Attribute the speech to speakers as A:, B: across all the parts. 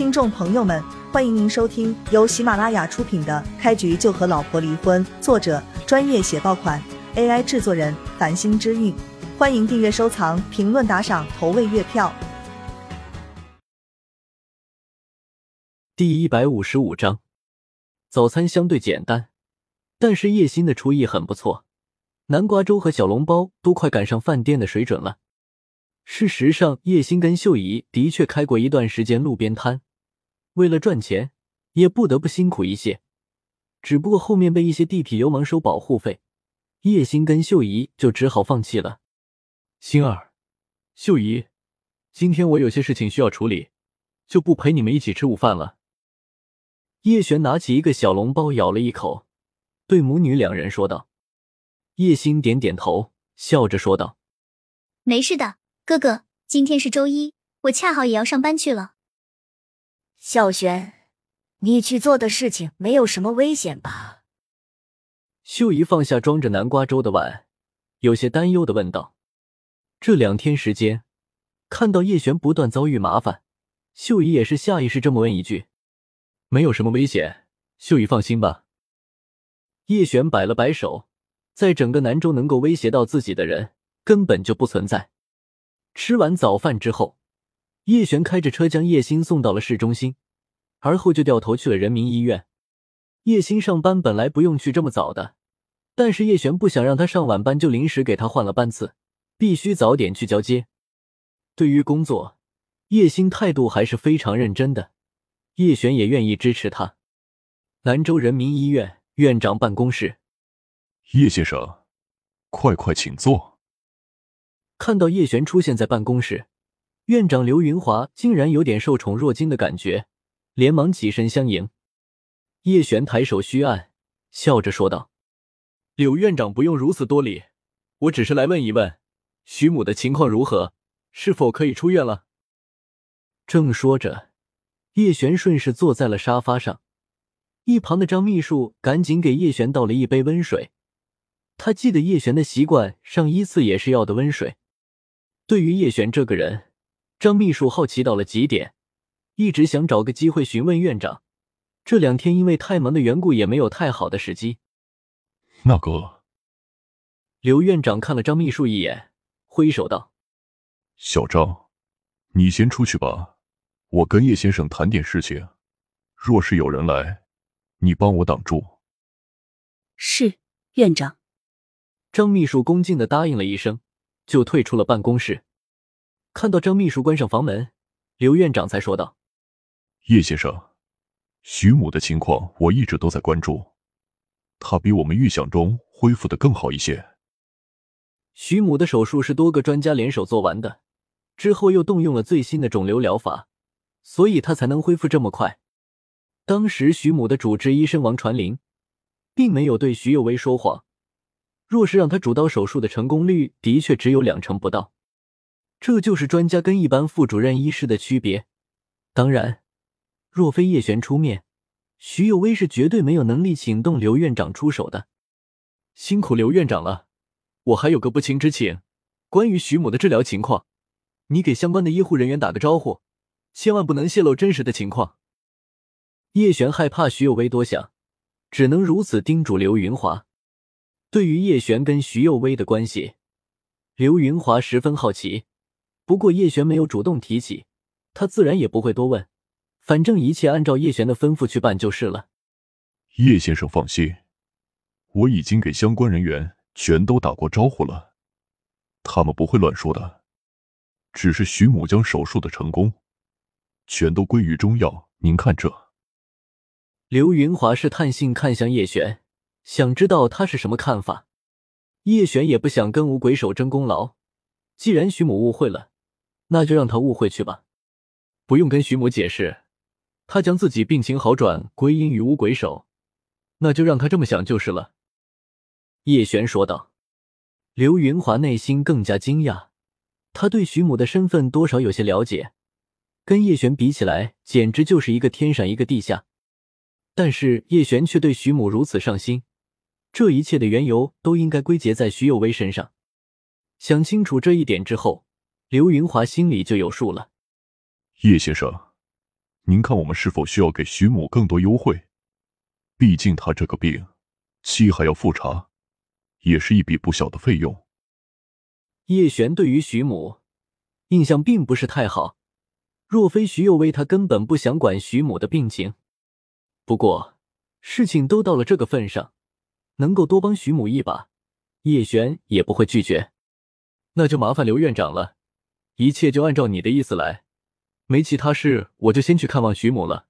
A: 听众朋友们，欢迎您收听由喜马拉雅出品的《开局就和老婆离婚》，作者专业写爆款，AI 制作人繁星之韵。欢迎订阅、收藏、评论、打赏、投喂月票。
B: 第一百五十五章，早餐相对简单，但是叶欣的厨艺很不错，南瓜粥和小笼包都快赶上饭店的水准了。事实上，叶欣跟秀姨的确开过一段时间路边摊，为了赚钱，也不得不辛苦一些。只不过后面被一些地痞流氓收保护费，叶欣跟秀姨就只好放弃了。
C: 星儿，秀姨，今天我有些事情需要处理，就不陪你们一起吃午饭了。
B: 叶璇拿起一个小笼包，咬了一口，对母女两人说道。叶欣点点头，笑着说道：“
D: 没事的。”哥哥，今天是周一，我恰好也要上班去了。
E: 小璇，你去做的事情没有什么危险吧？
B: 秀姨放下装着南瓜粥的碗，有些担忧的问道。这两天时间，看到叶璇不断遭遇麻烦，秀姨也是下意识这么问一句：“
C: 没有什么危险，秀姨放心吧。”
B: 叶璇摆了摆手，在整个南州能够威胁到自己的人根本就不存在。吃完早饭之后，叶璇开着车将叶星送到了市中心，而后就掉头去了人民医院。叶星上班本来不用去这么早的，但是叶璇不想让他上晚班，就临时给他换了班次，必须早点去交接。对于工作，叶星态度还是非常认真的，叶璇也愿意支持他。兰州人民医院院长办公室，
F: 叶先生，快快请坐。
B: 看到叶璇出现在办公室，院长刘云华竟然有点受宠若惊的感觉，连忙起身相迎。叶璇抬手虚按，笑着说道：“
C: 柳院长不用如此多礼，我只是来问一问，徐母的情况如何，是否可以出院了？”
B: 正说着，叶璇顺势坐在了沙发上，一旁的张秘书赶紧给叶璇倒了一杯温水。他记得叶璇的习惯，上一次也是要的温水。对于叶璇这个人，张秘书好奇到了极点，一直想找个机会询问院长。这两天因为太忙的缘故，也没有太好的时机。
F: 那个，
B: 刘院长看了张秘书一眼，挥手道：“
F: 小张，你先出去吧，我跟叶先生谈点事情。若是有人来，你帮我挡住。”
E: 是院长。
B: 张秘书恭敬的答应了一声。就退出了办公室。看到张秘书关上房门，刘院长才说道：“
F: 叶先生，徐母的情况我一直都在关注，她比我们预想中恢复的更好一些。
B: 徐母的手术是多个专家联手做完的，之后又动用了最新的肿瘤疗法，所以她才能恢复这么快。当时徐母的主治医生王传林，并没有对徐有为说谎。”若是让他主刀手术的成功率的确只有两成不到，这就是专家跟一般副主任医师的区别。当然，若非叶璇出面，徐有威是绝对没有能力请动刘院长出手的。
C: 辛苦刘院长了，我还有个不情之请，关于徐母的治疗情况，你给相关的医护人员打个招呼，千万不能泄露真实的情况。
B: 叶璇害怕徐有威多想，只能如此叮嘱刘云华。对于叶璇跟徐幼薇的关系，刘云华十分好奇。不过叶璇没有主动提起，他自然也不会多问。反正一切按照叶璇的吩咐去办就是了。
F: 叶先生放心，我已经给相关人员全都打过招呼了，他们不会乱说的。只是徐母将手术的成功，全都归于中药。您看这。
B: 刘云华是探性看向叶璇。想知道他是什么看法？叶璇也不想跟五鬼手争功劳。既然徐母误会了，那就让他误会去吧。
C: 不用跟徐母解释，他将自己病情好转归因于五鬼手，那就让他这么想就是了。
B: 叶璇说道。刘云华内心更加惊讶，他对徐母的身份多少有些了解，跟叶璇比起来，简直就是一个天上一个地下。但是叶璇却对徐母如此上心。这一切的缘由都应该归结在徐有为身上。想清楚这一点之后，刘云华心里就有数了。
F: 叶先生，您看我们是否需要给徐母更多优惠？毕竟她这个病，妻还要复查，也是一笔不小的费用。
B: 叶璇对于徐母印象并不是太好，若非徐幼薇，他根本不想管徐母的病情。不过事情都到了这个份上，能够多帮徐母一把，叶璇也不会拒绝。那就麻烦刘院长了，一切就按照你的意思来。没其他事，我就先去看望徐母了。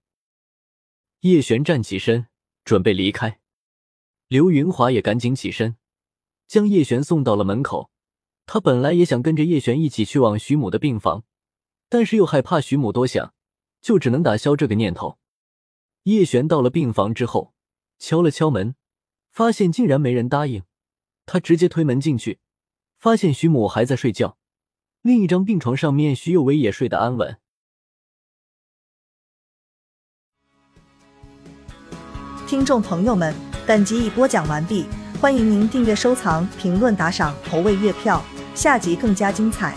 B: 叶璇站起身，准备离开。刘云华也赶紧起身，将叶璇送到了门口。他本来也想跟着叶璇一起去往徐母的病房，但是又害怕徐母多想，就只能打消这个念头。叶璇到了病房之后，敲了敲门，发现竟然没人答应。他直接推门进去，发现徐母还在睡觉，另一张病床上面徐有为也睡得安稳。
A: 听众朋友们，本集已播讲完毕，欢迎您订阅、收藏、评论、打赏、投喂月票。下集更加精彩。